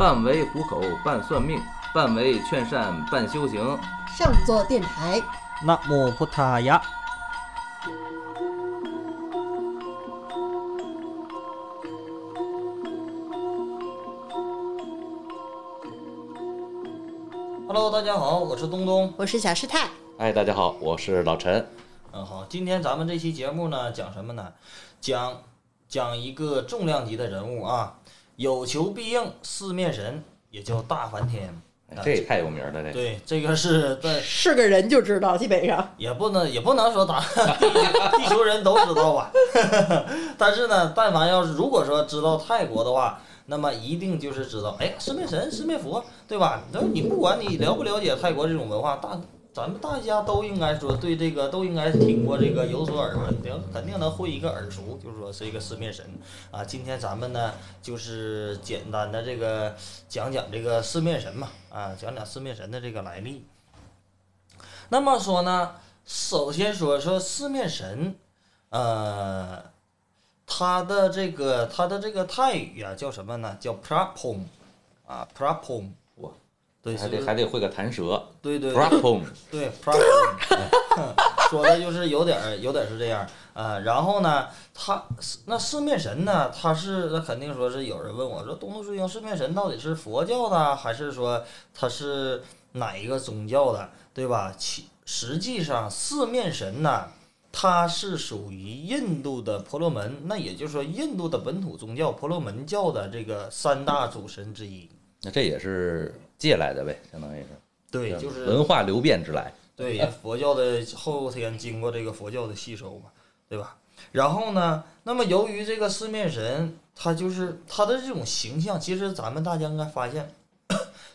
半为糊口，半算命，半为劝善，半修行。上座电台。那木普塔呀。Hello，大家好，我是东东，我是小师太。哎，大家好，我是老陈。嗯，好，今天咱们这期节目呢，讲什么呢？讲讲一个重量级的人物啊。有求必应四面神，也叫大梵天。啊这也太有名了，这对，这个是在 是个人就知道，基本上也不能也不能说打 地球人都知道吧，但是呢，但凡要是如果说知道泰国的话，那么一定就是知道，哎，四面神、四面佛，对吧？那你不管你了不了解泰国这种文化，大咱们大家都应该说对这个都应该听过这个有所耳闻，能肯定能会一个耳熟，就是说是一个四面神啊。今天咱们呢就是简单的这个讲讲这个四面神嘛，啊，讲讲四面神的这个来历。那么说呢，首先说说四面神，呃，他的这个他的这个泰语啊叫什么呢？叫 Prapom，啊 Prapom，对，还得还得会个弹舌。对对 a 对 p o m 对 Prapom，说的就是有点儿有点儿是这样啊、然后呢，他那四面神呢，他是那肯定说是有人问我说，东东师兄，四面神到底是佛教的，还是说他是哪一个宗教的，对吧？其实际上四面神呢，它是属于印度的婆罗门，那也就是说印度的本土宗教婆罗门教的这个三大主神之一。那这也是借来的呗，相当于是。对，就是文化流变之来。对，也 佛教的后天经过这个佛教的吸收嘛，对吧？然后呢，那么由于这个四面神，他就是他的这种形象，其实咱们大家应该发现，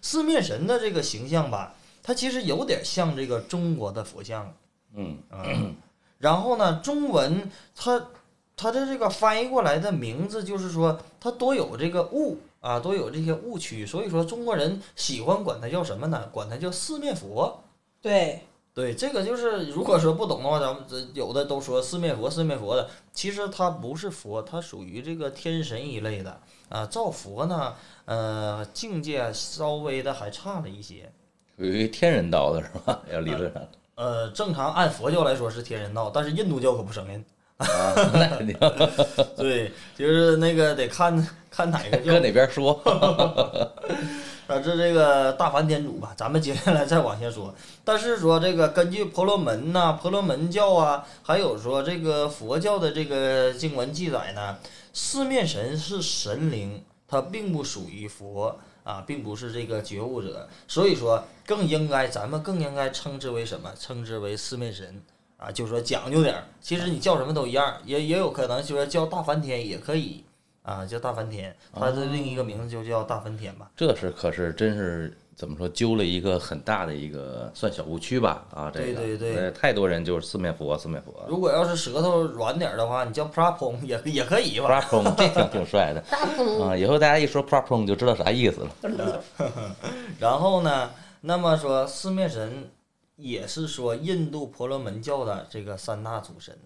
四面神的这个形象吧，它其实有点像这个中国的佛像嗯，啊。然后呢，中文它它的这个翻译过来的名字就是说，它多有这个误啊，都有这些误区，所以说中国人喜欢管它叫什么呢？管它叫四面佛。对对，这个就是如果说不懂的话，咱们这有的都说四面佛，四面佛的，其实它不是佛，它属于这个天神一类的啊。造佛呢，呃，境界稍微的还差了一些。属于天人道的是吧？要理论上呃，正常按佛教来说是天人道，但是印度教可不承认。啊，那肯定对，就是那个得看看哪个 教搁哪边说。啊，这这个大梵天主吧，咱们接下来再往下说。但是说这个根据婆罗门呐、婆罗门教啊，还有说这个佛教的这个经文记载呢，四面神是神灵，它并不属于佛啊，并不是这个觉悟者，所以说更应该咱们更应该称之为什么？称之为四面神啊，就说讲究点儿。其实你叫什么都一样，也也有可能就是说叫大梵天也可以啊，叫大梵天，它的另一个名字就叫大梵天吧。这是可是真是怎么说，揪了一个很大的一个算小误区吧？啊，这个对对对呃太多人就是四面佛，四面佛。如果要是舌头软点儿的话，你叫 prapom 也也可以吧？r a p o m 这挺挺帅的啊！以后大家一说 p r a p o m 就知道啥意思了。然后呢，那么说四面神也是说印度婆罗门教的这个三大主神。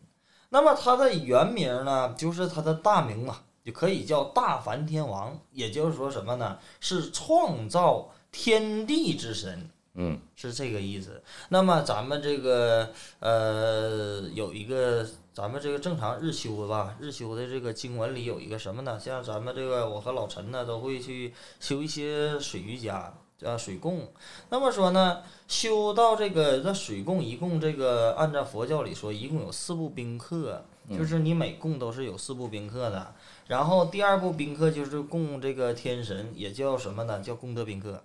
那么它的原名呢，就是它的大名嘛，就可以叫大梵天王，也就是说什么呢？是创造天地之神。嗯，是这个意思。那么咱们这个呃有一个咱们这个正常日修吧，日修的这个经文里有一个什么呢？像咱们这个我和老陈呢都会去修一些水瑜伽。啊，水供，那么说呢，修到这个这水供一共这个按照佛教里说，一共有四部宾客，就是你每供都是有四部宾客的。然后第二部宾客就是供这个天神，也叫什么呢？叫功德宾客。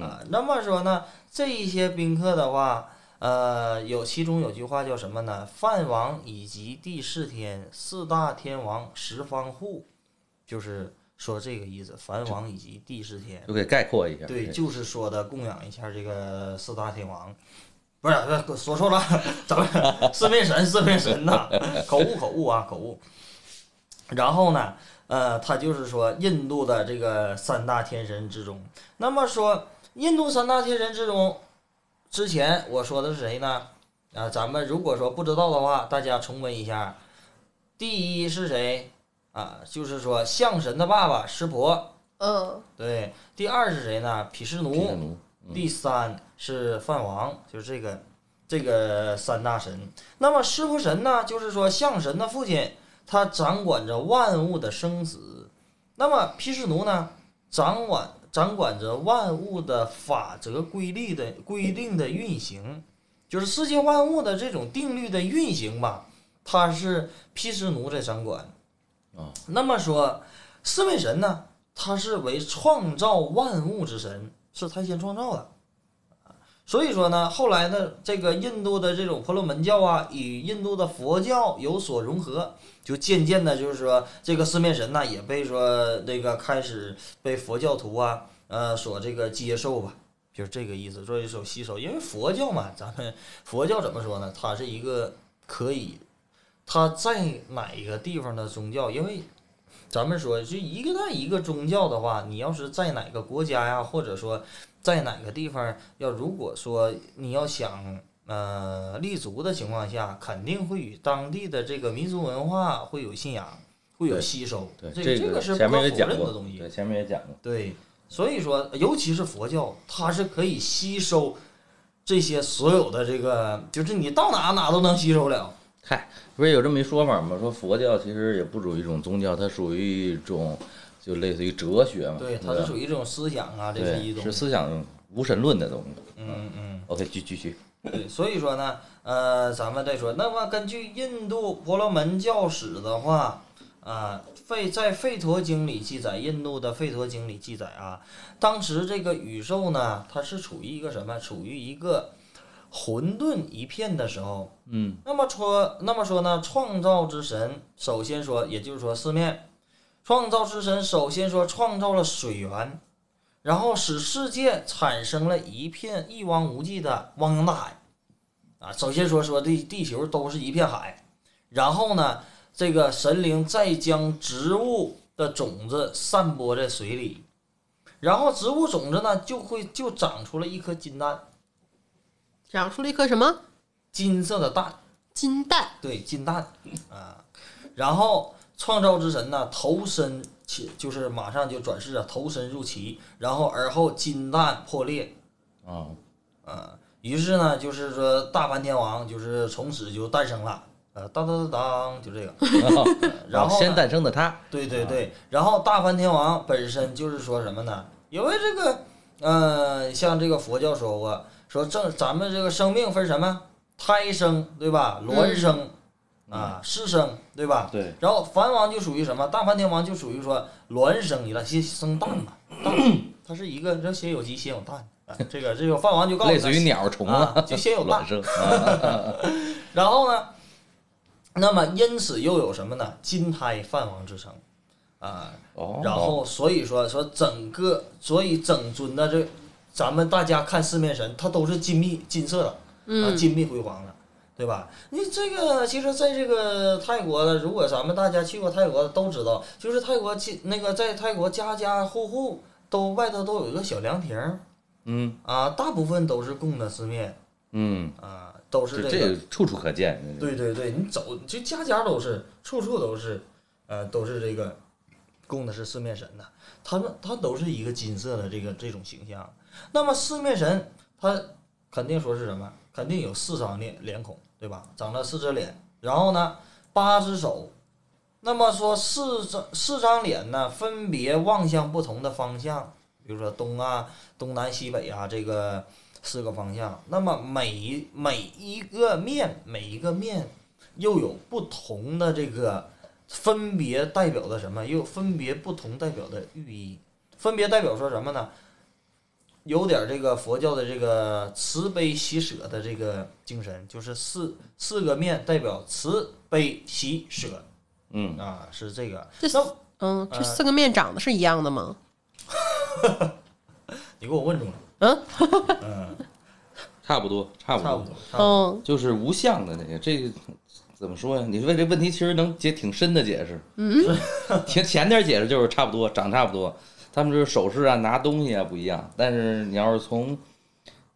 啊，那么说呢，这一些宾客的话，呃，有其中有句话叫什么呢？梵王以及第四天，四大天王十方护，就是说这个意思。梵王以及帝释天，就给概括一下。对，就是说的供养一下这个四大天王，不是，不是说错了，咱们四面神，四面神呐，口误口误啊，口误。然后呢，呃，他就是说印度的这个三大天神之中，那么说印度三大天神之中，之前我说的是谁呢？啊，咱们如果说不知道的话，大家重温一下。第一是谁？啊，就是说象神的爸爸湿婆，嗯，对，第二是谁呢？毗湿奴，奴，第三是梵王，就是这个这个三大神。那么湿婆神呢，就是说象神的父亲，他掌管着万物的生死。那么毗湿奴呢，掌管掌管着万物的法则规律的规定的运行，就是世界万物的这种定律的运行吧，他是毗湿奴在掌管。啊，那么说四面神呢，他是为创造万物之神，是他先创造的。所以说呢，后来呢，这个印度的这种婆罗门教啊，与印度的佛教有所融合，就渐渐的，就是说这个四面神呢，也被说那个开始被佛教徒啊，呃，所这个接受吧，就是这个意思，所以说吸收。因为佛教嘛，咱们佛教怎么说呢？它是一个可以，它在哪一个地方的宗教，因为咱们说，就一个在一个宗教的话，你要是在哪个国家呀，或者说在哪个地方，要如果说你要想呃立足的情况下，肯定会与当地的这个民族文化会有信仰，会有吸收。对，这这个是前不可否认的东西。对，前面也讲过，对，所以说，尤其是佛教，它是可以吸收这些所有的这个，就是你到哪哪都能吸收了。嗨，不是有这么一说法吗？说佛教其实也不属于一种宗教，它属于一种就类似于哲学嘛。对，它是属于一种思想啊，这是一种是。思想无神论的东西。嗯嗯。OK，继继续。对，所以说呢，呃，咱们再说，那么根据印度婆罗门教史的话，啊，吠在《吠陀经》里记载，印度的《吠陀经》里记载啊，当时这个宇宙呢，它是处于一个什么？处于一个混沌一片的时候。嗯，那么说，那么说呢，创造之神首先说，也就是说四面，创造之神首先说创造了水源，然后使世界产生了一片一望无际的汪洋大海，啊，首先说说地地球都是一片海，然后呢，这个神灵再将植物的种子散播在水里，然后植物种子呢就会就长出了一颗金蛋，长出了一颗什么金色的蛋。金蛋？对，金蛋啊，然后创造之神呢投身其就是马上就转世啊，投身入其，然后而后金蛋破裂啊，啊，于是呢就是说大梵天王就是从此就诞生了，呃，当当当当，就这个，然后先诞生的他，对对对，然后大梵天王本身就是说什么呢？因为这个，呃，像这个佛教说过，说正咱们这个生命分什么？胎生对吧？卵生、啊，湿生对吧？对，然后梵王就属于什么？大梵天王就属于说卵生你了，先生蛋嘛，蛋，它是一个这先有鸡先有蛋。啊，这个这个梵王就告诉他类似于鸟虫啊，就先有蛋卵生。啊然后呢，那么因此又有什么呢？金胎梵王之称，啊，哦，然后所以说说整个，所以整尊的这，咱们大家看四面神，它都是金碧金色的，啊，嗯，金碧辉煌的，对吧？你这个其实在这个泰国的，如果咱们大家去过泰国的都知道，就是泰国其那个在泰国家家户户都外头都有一个小凉亭儿嗯啊，大部分都是供的四面嗯，啊，都是这个。处处可见。对对对，你走就家家都是，处处都是，呃，都是这个供的是四面神的。他们他都是一个金色的这个这种形象。那么四面神他肯定说是什么？肯定有四张脸脸孔，对吧？长了四只脸，然后呢八只手。那么说四张四张脸呢，分别望向不同的方向，比如说东啊、东南西北啊，这个四个方向。那么每一每一个面，每一个面又有不同的这个分别代表的什么？又分别不同代表的寓意，分别代表说什么呢？有点这个佛教的这个慈悲喜舍的这个精神，就是四四个面代表慈悲喜舍嗯，啊，是这个。这那嗯，这呃四个面长得是一样的吗？你给我问住了，嗯 嗯，差不多，差不多，差不多，差不多。嗯就是无相的那个，这个怎么说呀？你问这问题其实能解挺深的解释。嗯，前前点解释就是差不多，长差不多。他们这手势啊，拿东西啊不一样。但是你要是从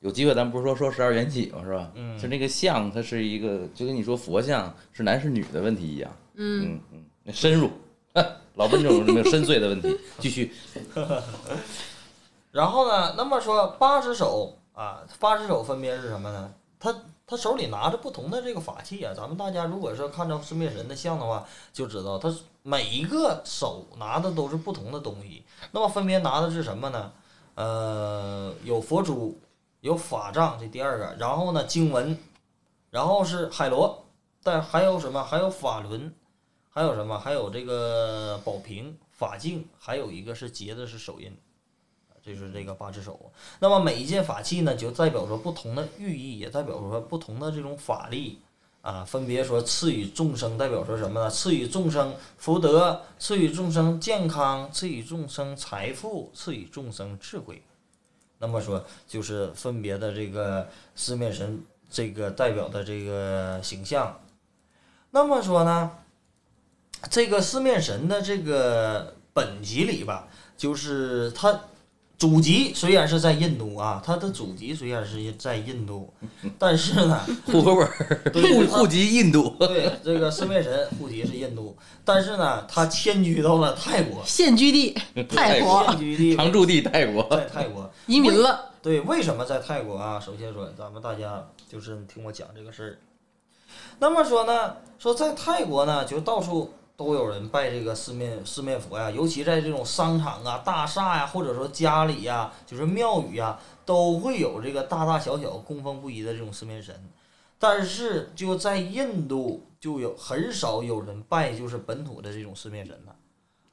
有机会，咱不是说说十二缘起嘛，是吧？嗯就那个像，它是一个，就跟你说佛像是男是女的问题一样。嗯，嗯嗯，那深入。老问这种没有深邃的问题。继续，然后呢，那么说八只手啊，八只手分别是什么呢？他他手里拿着不同的这个法器啊。咱们大家如果说看到四面神的像的话，就知道他每一个手拿的都是不同的东西。那么分别拿的是什么呢？呃，有佛珠，有法杖，这第二个。然后呢，经文，然后是海螺，但还有什么？还有法轮，还有什么？还有这个宝瓶、法镜，还有一个是结的是手印。就是这个八只手。那么每一件法器呢，就代表着不同的寓意，也代表说不同的这种法力啊，分别说赐予众生，代表说什么呢？赐予众生福德，赐予众生健康，赐予众生财富，赐予众生智慧。那么说，就是分别的这个四面神这个代表的这个形象。那么说呢，这个四面神的这个本集里吧，就是它。祖籍虽然是在印度啊，他的祖籍虽然是在印度，但是呢，户口本儿户户籍印度，对这个四面神户籍是印度，但是呢，他迁居到了泰国，现居地泰国，现居地常驻地泰国，在泰国移民了。对，为什么在泰国啊？首先说，咱们大家就是听我讲这个事儿。那么说呢，说在泰国呢，就到处。都有人拜这个四面四面佛呀，尤其在这种商场啊、大厦呀，或者说家里呀，就是庙宇呀，都会有这个大大小小供奉不一的这种四面神。但是就在印度，就有很少有人拜就是本土的这种四面神了。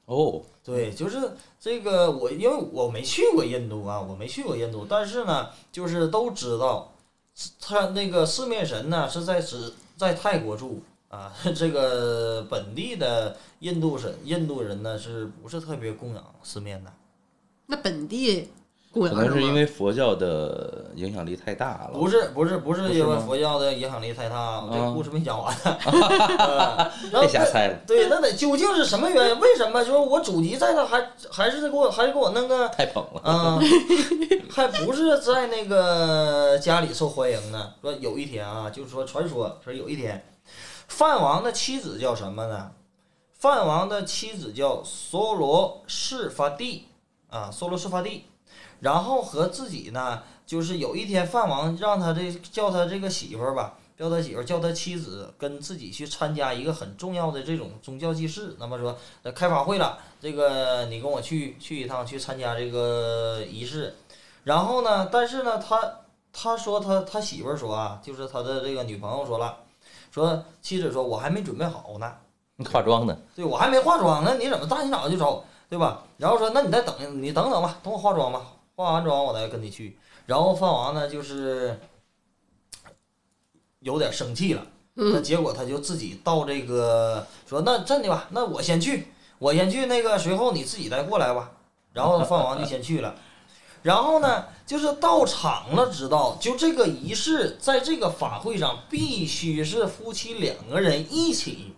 哦，对，就是这个我，因为我没去过印度啊，我没去过印度，但是呢，就是都知道，他那个四面神呢是在只在泰国住。啊，这个本地的印度神印度人呢，是不是特别供养四面的？那本地供养可能是因为佛教的影响力太大了。不是不是不是因为佛教的影响力太大，我这啊故事没讲完呢。别瞎猜了，对，那得究竟是什么原因？为什么就是我祖籍在那，还还是给我还是给我弄个太捧了。啊，还不是在那个家里受欢迎呢？说有一天啊，就是说传说说有一天，范王的妻子叫什么呢？范王的妻子叫梭罗氏法蒂啊，梭罗氏法蒂。然后和自己呢，就是有一天范王让他这叫他这个媳妇儿吧，叫他媳妇儿叫他妻子跟自己去参加一个很重要的这种宗教祭祀。那么说，呃，开法会了，这个你跟我去去一趟，去参加这个仪式。然后呢，但是呢，他他说他他媳妇儿说啊，就是他的这个女朋友说了，说妻子说我还没准备好呢，化妆呢？对我还没化妆呢，你怎么大清早就走，对吧？然后说那你再等你等等吧，等我化妆吧，化完妆我再跟你去。然后范王呢就是有点生气了，那结果他就自己到这个说那这样的吧，那我先去，我先去那个，随后你自己再过来吧。然后范王就先去了。然后呢，就是到场了，知道就这个仪式，在这个法会上必须是夫妻两个人一起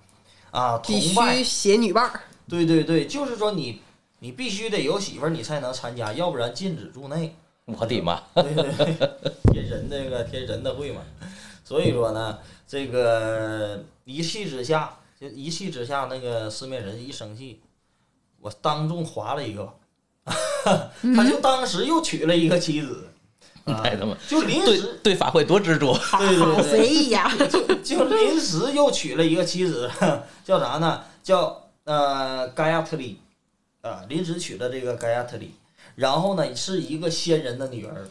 啊同必拜须写女伴儿，对对对，就是说你你必须得有媳妇儿，你才能参加，要不然禁止入内。我的妈！对对对，天神那个天神的会嘛，所以说呢，这个一气之下，就一气之下，那个四面神一生气，我当众划了一个，他就当时又娶了一个妻子，啊太他妈就临时对法会多执着。对对对随意呀！就就临时又娶了一个妻子，叫啥呢？叫呃盖亚特里，啊，临时娶了这个盖亚特里，然后呢是一个仙人的女儿。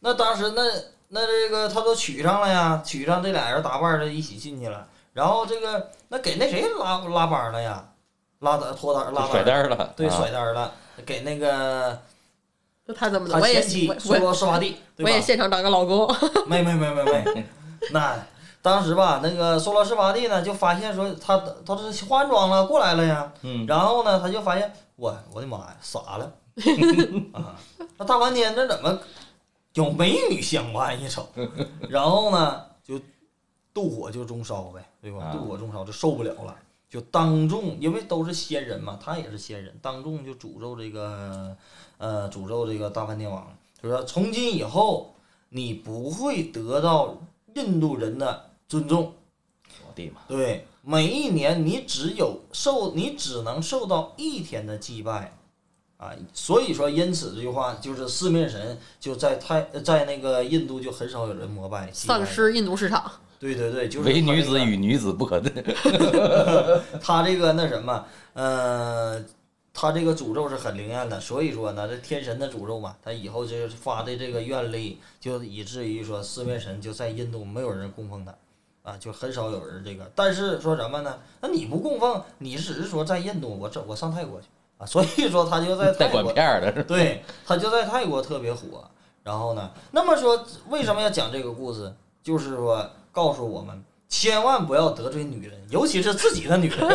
那当时那那这个他都娶上了呀，娶上这俩人打扮的一起进去了，然后这个那给那谁拉拉帮了呀？拉的脱单拉甩单了，对啊甩单了，给那个他怎么的？我也前妻我梭罗施瓦蒂，对吧？我也现场找个老公，没没没没没，那当时吧，那个梭罗施瓦蒂呢就发现说他他这是化完妆了过来了呀，嗯，然后呢他就发现我我的妈呀傻了 啊，那大半天这怎么有美女相伴一瞅，然后呢就妒火就中烧呗，对吧？啊妒火中烧就受不了了。就当众，因为都是仙人嘛，他也是仙人，当众就诅咒这个，呃，诅咒这个大梵天王，就说从今以后你不会得到印度人的尊重，我的妈！对，每一年你只有受，你只能受到一天的祭拜，啊，所以说因此这句话就是四面神就在太在那个印度就很少有人膜拜，丧失印度市场。对对对，就是唯女子与女子不可对。他这个那什么，呃，他这个诅咒是很灵验的，所以说呢，这天神的诅咒嘛，他以后就是发的这个愿力，就以至于说四面神就在印度没有人供奉他，啊，就很少有人这个。但是说什么呢？那你不供奉，你只是说在印度，我这我上泰国去啊，所以说他就在泰国，片？对他就在泰国特别火。然后呢，那么说为什么要讲这个故事？就是说告诉我们。千万不要得罪女人，尤其是自己的女人。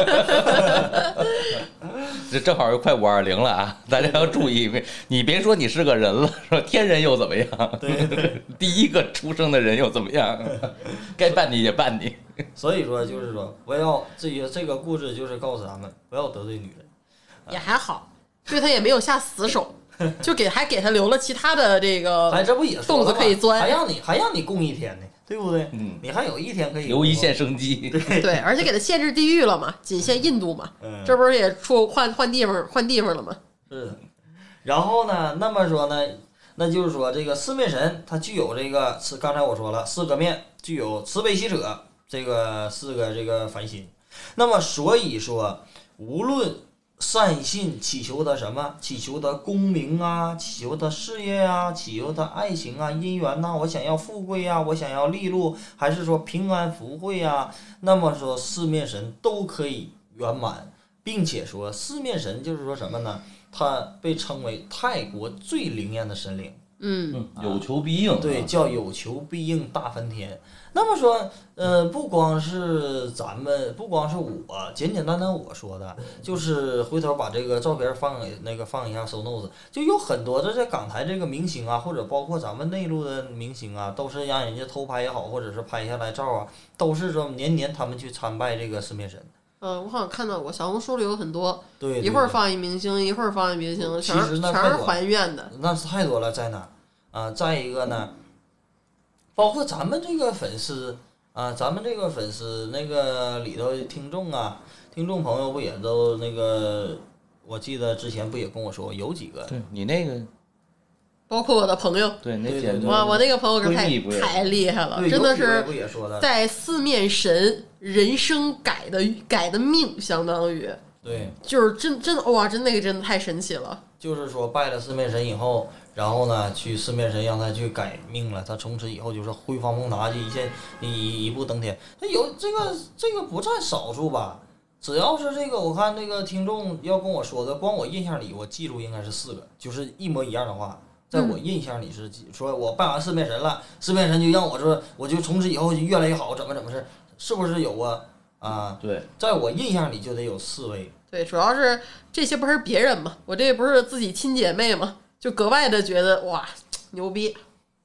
这正好又快五二零了啊！大家要注意，你别说你是个人了，说天人又怎么样？对对，第一个出生的人又怎么样？该办你也办你。所以说就是说，不要这些这个故事就是告诉咱们，不要得罪女人。也还好，对他也没有下死手，就给还给他留了其他的这个哎这不也说洞子可以钻还让你还让你供一天呢，对不对？嗯，你还有一天可以留一线生机。对，而且给他限制地域了嘛，仅限印度嘛，嗯，这不是也出换换地方换地方了吗？是。然后呢，那么说呢，那就是说这个四面神它具有这个是刚才我说了四个面，具有慈悲喜舍这个四个这个凡心。那么所以说，无论善信祈求的什么，祈求的功名啊，祈求的事业啊，祈求的爱情啊、姻缘呐、我想要富贵呀、我想要利禄，还是说平安福慧呀、那么说四面神都可以圆满，并且说四面神就是说什么呢？它被称为泰国最灵验的神灵。嗯，嗯，有求必应。对，叫有求必应大翻天。那么说，呃，不光是咱们，不光是我，简简单单我说的，就是回头把这个照片放给那个放一下收 notes，就有很多的在港台这个明星啊，或者包括咱们内陆的明星啊，都是让人家偷拍也好，或者是拍下来照啊，都是说年年他们去参拜这个四面神。呃，我好像看到过小红书里有很多，对，一会儿放一明星，一会儿放一明星，全是其实那全是还愿的。那是太多了，在哪啊？再一个呢，包括咱们这个粉丝啊，咱们这个粉丝那个里头听众啊，听众朋友不也都那个？我记得之前不也跟我说有几个对你那个，包括我的朋友，对那对对对简直哇，我那个朋友可太太厉害了，真的是？在四面神人生改的改的命，相当于对，就是真真的哇，真那个真的太神奇了。就是说拜了四面神以后，然后呢，去四面神让他去改命了，他从此以后就是辉煌蒙达，就一线一一步登天。他有这个这个不占少数吧？只要是这个，我看那个听众要跟我说的，光我印象里我记住应该是四个，就是一模一样的话，在我印象里是说我拜完四面神了，四面神就让我说，我就从此以后就越来越好，怎么怎么是，是不是有啊？啊，对，在我印象里就得有四位。对，主要是这些不是别人嘛，我这不是自己亲姐妹嘛，就格外的觉得哇牛逼。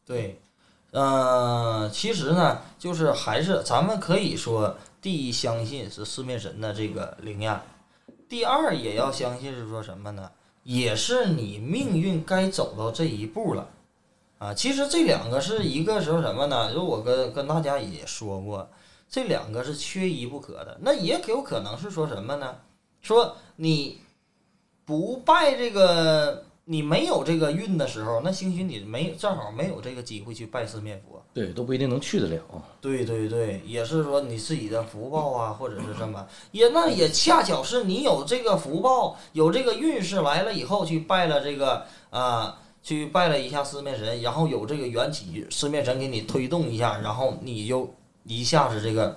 对，呃，其实呢，就是还是咱们可以说，第一相信是四面神的这个灵验，第二也要相信是说什么呢？也是你命运该走到这一步了，啊，其实这两个是一个说什么呢？就我跟跟大家也说过，这两个是缺一不可的。那也有可能是说什么呢？说你不拜这个，你没有这个运的时候，那兴许你没正好没有这个机会去拜四面佛。对，都不一定能去得了。对对对，也是说你自己的福报啊，或者是什么，也那也恰巧是你有这个福报，有这个运势来了以后去拜了这个啊、去拜了一下四面神，然后有这个缘起，四面神给你推动一下，然后你就一下子这个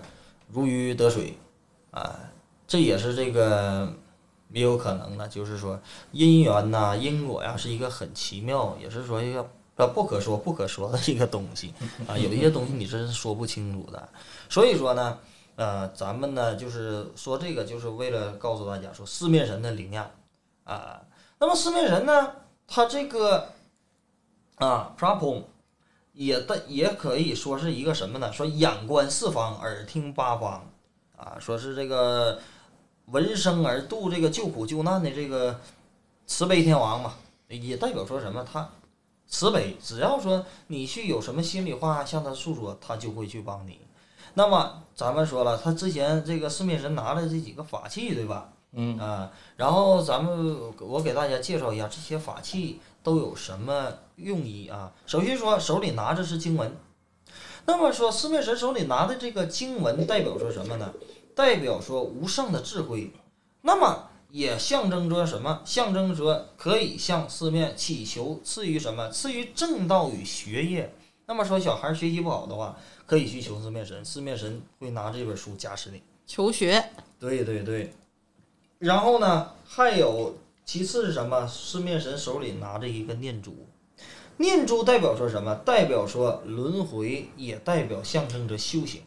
如鱼得水，啊、这也是这个也有可能呢，就是说姻缘呐、因果呀，是一个很奇妙，也是说一个呃不可说不可说的一个东西啊，有一些东西你真是说不清楚的。所以说呢，呃，咱们呢就是说这个，就是为了告诉大家说四面神的灵验啊。那么四面神呢，他这个啊 p r o p o n 也的也可以说是一个什么呢？说眼观四方，耳听八方啊，说是这个闻声而度这个救苦救难的这个慈悲天王嘛，也代表说什么？他慈悲，只要说你去有什么心里话向他诉说，他就会去帮你。那么咱们说了，他之前这个四面神拿的这几个法器，对吧？嗯啊，然后咱们我给大家介绍一下这些法器都有什么用意啊。首先说手里拿着是经文，那么说四面神手里拿的这个经文代表说什么呢？代表说无上的智慧，那么也象征着什么？象征着可以向四面祈求赐予什么？赐予正道与学业。那么说小孩学习不好的话，可以去求四面神，四面神会拿这本书加持你。求学，对对对，然后呢，还有其次是什么？四面神手里拿着一个念珠，念珠代表说什么？代表说轮回，也代表象征着修行。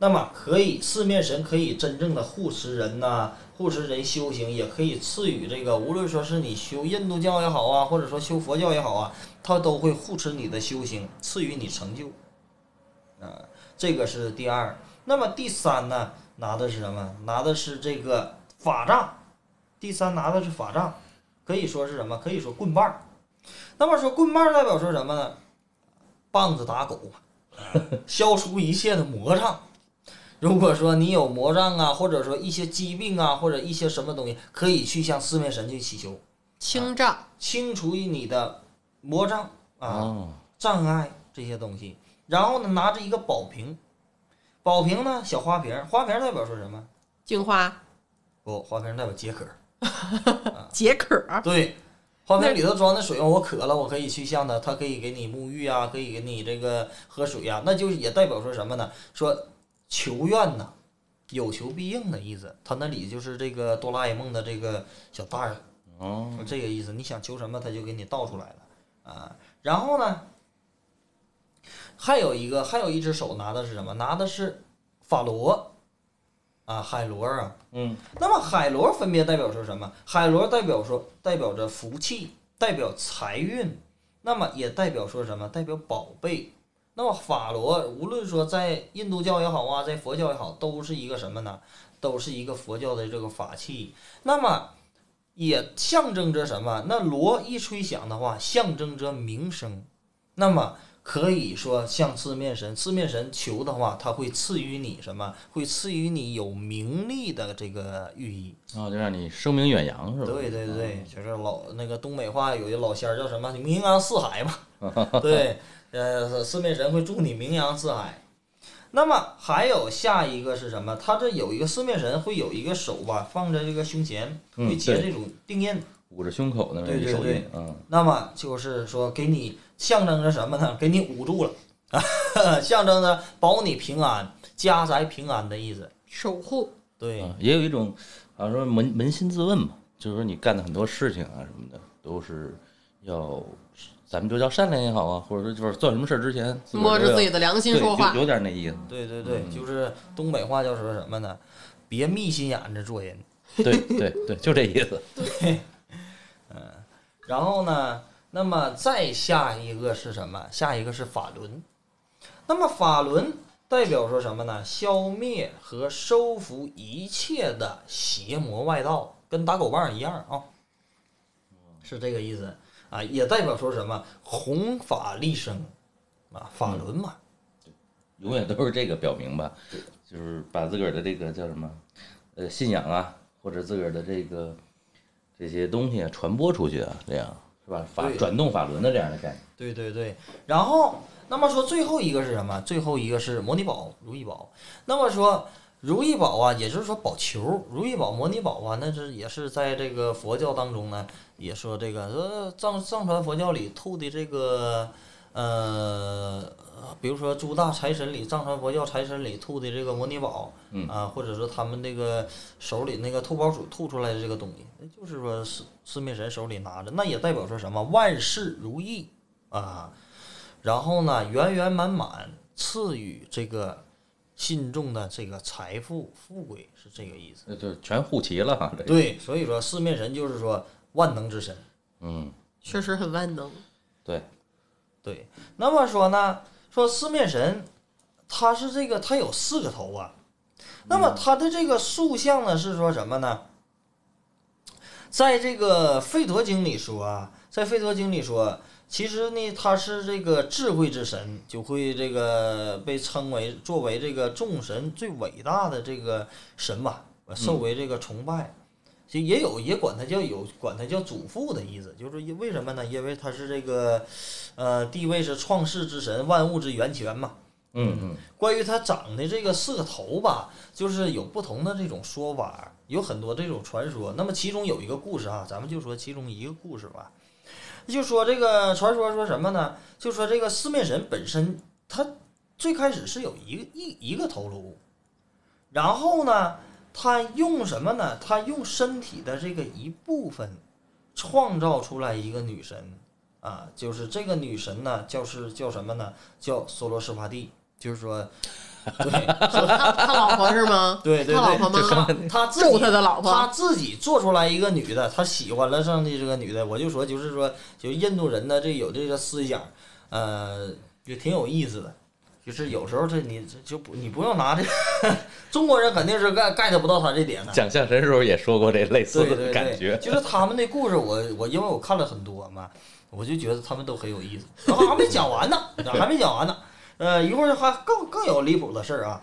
那么可以，四面神可以真正的护持人呐、护持人修行，也可以赐予这个，无论说是你修印度教也好啊，或者说修佛教也好啊，它都会护持你的修行，赐予你成就。啊，这个是第二。那么第三呢，拿的是什么？拿的是这个法杖。第三拿的是法杖，可以说是什么？可以说棍棒。那么说棍棒代表说什么呢？棒子打狗，消除一切的魔障。如果说你有魔障啊，或者说一些疾病啊，或者一些什么东西，可以去向四面神去祈求，清障，清除你的魔障啊。哦，障碍这些东西，然后呢，拿着一个宝瓶，宝瓶呢小花瓶，花瓶代表说什么？净化，不，花瓶代表解渴。解渴，对，花瓶里头装的水，我渴了，我可以去向它，它可以给你沐浴啊，可以给你这个喝水呀、那就是也代表说什么呢？说求愿呐，有求必应的意思。他那里就是这个哆啦 A 梦的这个小袋儿，哦，这个意思。你想求什么，他就给你倒出来了啊。然后呢，还有一个，还有一只手拿的是什么？拿的是法螺啊，海螺啊。嗯，那么海螺分别代表说什么？海螺代表说代表着福气，代表财运，那么也代表说什么？代表宝贝。那么法螺无论说在印度教也好啊，在佛教也好，都是一个什么呢？都是一个佛教的这个法器。那么也象征着什么？那锣一吹响的话，象征着名声。那么可以说向四面神，四面神求的话，他会赐予你什么？会赐予你有名利的这个寓意。哦，就让你声名远扬是吧？对对对，就是老那个东北话有一老仙儿叫什么？名扬四海嘛。对，呃，四面神会祝你名扬四海。那么还有下一个是什么？他这有一个四面神会有一个手吧，放在这个胸前，嗯会结对这种定印。捂着胸口那么对对对一手印，嗯，那么就是说，给你象征着什么呢？给你捂住了，象征着保你平安、家宅平安的意思。守护，对，啊，也有一种，好像说扪扪心自问嘛，就是说你干的很多事情啊什么的，都是要，咱们就叫善良也好啊，或者说就是做什么事儿之前，摸着自己的良心说话有，点那意思。对对对，嗯就是东北话叫说什么呢？别密心眼子做人。对对对，就这意思。对，嗯然后呢，那么再下一个是什么？下一个是法轮。那么法轮代表说什么呢？消灭和收服一切的邪魔外道，跟打狗棒一样啊，是这个意思啊。也代表说什么？弘法利生啊，法轮嘛。永远都是这个表明吧，就是把自个儿的这个叫什么，呃，信仰啊，或者自个儿的这个这些东西啊传播出去啊，这样是吧？法转动法轮的这样的概念。对对对，然后那么说最后一个是什么？最后一个是摩尼宝、如意宝。那么说如意宝啊，也就是说宝球，如意宝、摩尼宝啊，那是也是在这个佛教当中呢，也说这个说藏藏传佛教里吐的这个呃，比如说诸大财神里，藏传佛教财神里吐的这个摩尼宝，嗯。啊，或者说他们那个手里那个吐宝鼠吐出来的这个东西，那就是说四四面神手里拿着，那也代表说什么？万事如意啊，然后呢圆圆满满赐予这个信众的这个财富富贵是这个意思。那就全护齐了哈。这个，对，所以说四面神就是说万能之神。嗯，确实很万能。对，对，那么说呢，说四面神，他是这个，他有四个头啊。那么他的这个塑像呢，是说什么呢？在这个《吠陀经》里说啊，在在《吠陀经》里说，其实呢，他是这个智慧之神，就会这个被称为作为这个众神最伟大的这个神吧，受为这个崇拜。就也有也管他叫有管他叫祖父的意思，就是因为什么呢？因为他是这个，呃，地位是创世之神，万物之源泉嘛。嗯嗯关于他长的这个四个头吧，就是有不同的这种说法，有很多这种传说。那么其中有一个故事啊，咱们就说其中一个故事吧，就说这个传说说什么呢？就说这个四面神本身，他最开始是有一个一一个头颅，然后呢，他用什么呢？他用身体的这个一部分创造出来一个女神啊，就是这个女神呢，叫是叫什么呢？叫梭罗斯法蒂，就是说，对，说他他老婆是吗？对对对，他老婆吗？他自己他的老婆他自己做出来一个女的，他喜欢了上的这个女的，我就说就是说，就印度人呢，这有这个思想，呃，也挺有意思的。就是有时候这你就不你不用拿这，中国人肯定是 get get 不到他这点的。讲相声时候也说过这类似的对对对，感觉。就是他们的故事我，我因为我看了很多嘛，我就觉得他们都很有意思。然后还没讲完呢，还没讲完呢。呃，一会儿还更更有离谱的事儿啊。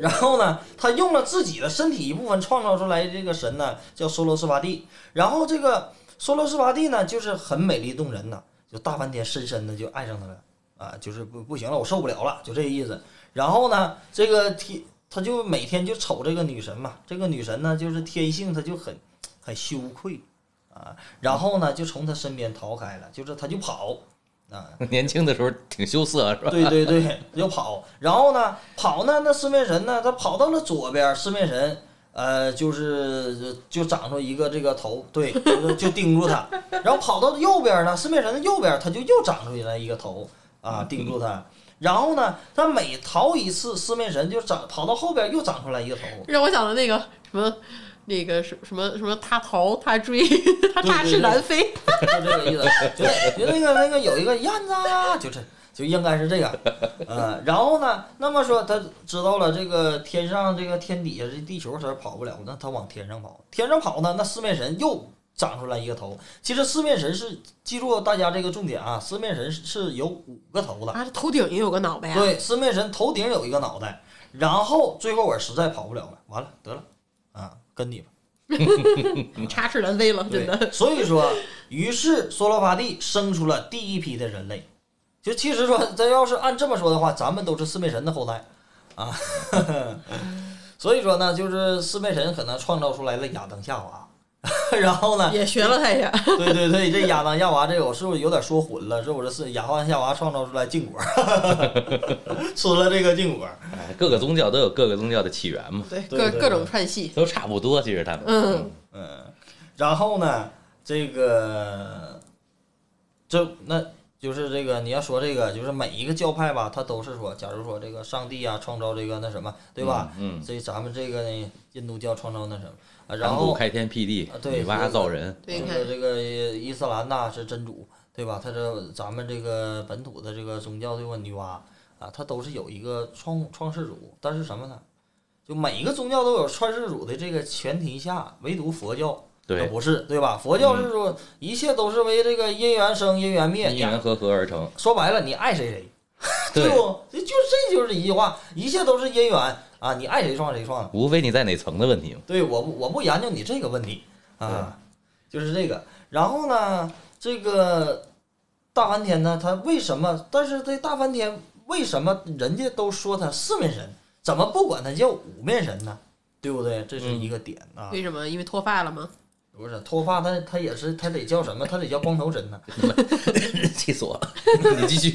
然后呢，他用了自己的身体一部分创造出来这个神呢，叫梭罗斯巴蒂。然后这个梭罗斯巴蒂呢，就是很美丽动人呐，就大半天深深的就爱上他了啊，就是不不行了，我受不了了，就这个意思。然后呢，这个天他就每天就瞅这个女神嘛，这个女神呢，就是天性她就很很羞愧啊，然后呢，就从他身边逃开了，就是他就跑啊，年轻的时候挺羞涩，是吧？对对对，就跑。然后呢，跑呢，那四面神呢，他跑到了左边，四面神呃，就是就长出一个这个头，对，就就盯住他。然后跑到右边呢，四面神的右边，他就又长出来一个头啊，盯住他。然后呢，他每逃一次，四面神就长跑到后边又长出来一个头。让我想到那个什么，那个什什么什么，他逃他追，他大翅难飞。就这个意思，就那就那个那个有一个燕子啊，就这就应该是这个，嗯，然后呢，那么说他知道了这个天上这个天底下这地球他是跑不了，那他往天上跑，天上跑呢，那四面神又长出来一个头。其实四面神是记住大家这个重点啊，四面神是有五个头的，啊，头顶也有个脑袋呀。对，四面神头顶有一个脑袋，然后最后我实在跑不了了，完了得了啊，跟你吧。插翅难飞了，真的。对，所以说，于是梭罗伐蒂生出了第一批的人类。就其实说，咱要是按这么说的话，咱们都是四面神的后代啊。所以说呢，就是四面神可能创造出来了亚当夏娃，然后呢，也学了他一下。对对对，这亚当夏娃这个我是不是有点说混了？是不是是亚当夏娃创造出来禁果，吃了这个禁果？哎，各个宗教都有各个宗教的起源嘛，对，各各种串戏。都差不多。其实他们，嗯，嗯，然后呢，这个，这那就是这个你要说这个，就是每一个教派吧，它都是说，假如说这个上帝啊创造这个那什么，对吧？嗯，这咱们这个呢，印度教创造那什么啊，然然后后开天辟地啊，对女娲造人，对，这个这个伊斯兰呐是真主，对吧？他这咱们这个本土的这个宗教对吧？女娲啊，它都是有一个创创世主，但是什么呢？就每一个宗教都有创世主的这个前提下，唯独佛教它对，不是，对吧？佛教是说一切都是为这个因缘生，因缘灭。因缘和合而成。说白了，你爱谁谁，对，不？就这就是一句话，一切都是因缘啊！你爱谁创谁创的。无非你在哪层的问题嘛。对，我不我不研究你这个问题啊，就是这个。然后呢，这个大梵天呢，他为什么？但是这大梵天为什么人家都说他四面神，怎么不管他叫五面神呢？对不对？这是一个点啊。为什么？因为脱发了吗？不是脱发，他他也是他得叫什么？他得叫光头神呢。气死我了！你继续。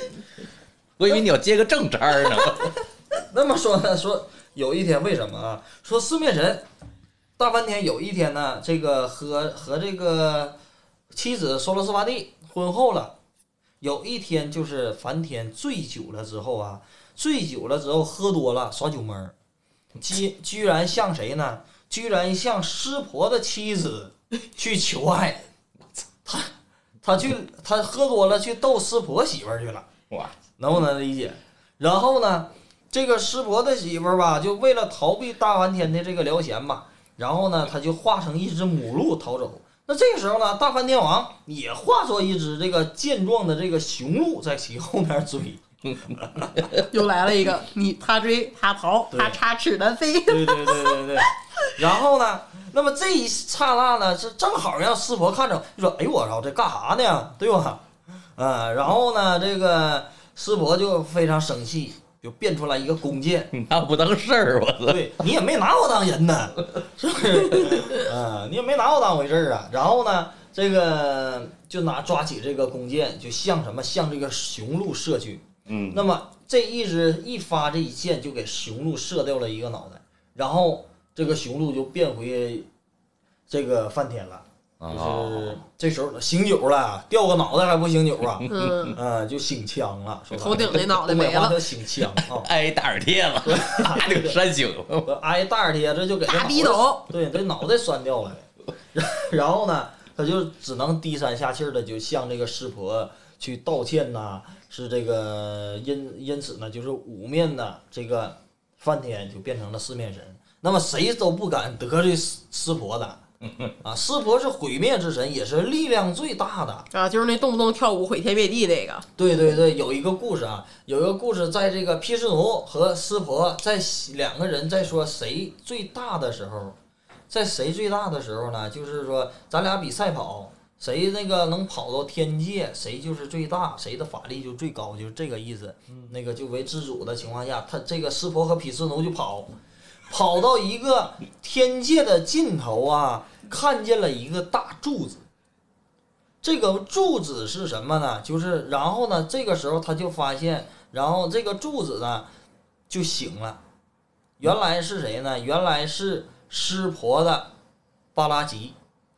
我以为你要接个正茬儿呢。那么说呢，说有一天为什么啊？说四面神大梵天有一天呢，这个和和这个妻子梭罗斯巴蒂婚后了。有一天就是梵天醉酒了之后啊，醉酒了之后喝多了耍酒蒙儿，居居然向谁呢？居然向湿婆的妻子去求爱。他他去他喝多了去逗湿婆媳妇儿去了。哇，能不能理解？然后呢，这个湿婆的媳妇儿吧，就为了逃避大梵天的这个撩弦吧，然后呢，他就化成一只母鹿逃走。那这个时候呢，大梵天王也化作一只这个健壮的这个雄鹿在其后面追。又来了一个，你他追他逃，他插翅难飞。对对对对对。然后呢，那么这一刹那呢，是正好让师婆看着，就说：“哎呦我操，这干啥呢？对吧？”啊，然后呢，这个师婆就非常生气，就变出来一个弓箭。你拿我不当事儿，我操！对你也没拿我当人呢，是不是？嗯，你也没拿我当回事儿啊。然后呢，这个就拿抓起这个弓箭，就向什么向这个雄鹿射去。嗯，那么这一支一发这一箭就给雄鹿射掉了一个脑袋，然后这个雄鹿就变回这个梵天了。就哦是这时候醒酒了，掉个脑袋还不醒酒啊？嗯，啊，就醒枪了，头顶那脑袋没了叫醒枪啊。挨大耳贴了，啪就扇醒了。挨大耳贴，这就给这大逼斗，对，这脑袋酸掉了。然后呢，他就只能低三下气的就向这个师婆去道歉呐、是这个因因此呢，就是五面的这个梵天就变成了四面神。那么谁都不敢得罪师师婆的 啊！湿婆是毁灭之神，也是力量最大的。啊，就是那动不动跳舞毁天灭地那个。对对对，有一个故事啊，有一个故事，在这个毗湿奴和湿婆在两个人在说谁最大的时候，在谁最大的时候呢？就是说咱俩比赛跑，谁那个能跑到天界，谁就是最大，谁的法力就最高，就是这个意思。那个就为自主的情况下，他这个湿婆和毗湿奴就跑，跑到一个天界的尽头啊，看见了一个大柱子。这个柱子是什么呢？就是，然后呢，这个时候他就发现，然后这个柱子呢就醒了，原来是谁呢？原来是湿婆的巴拉吉。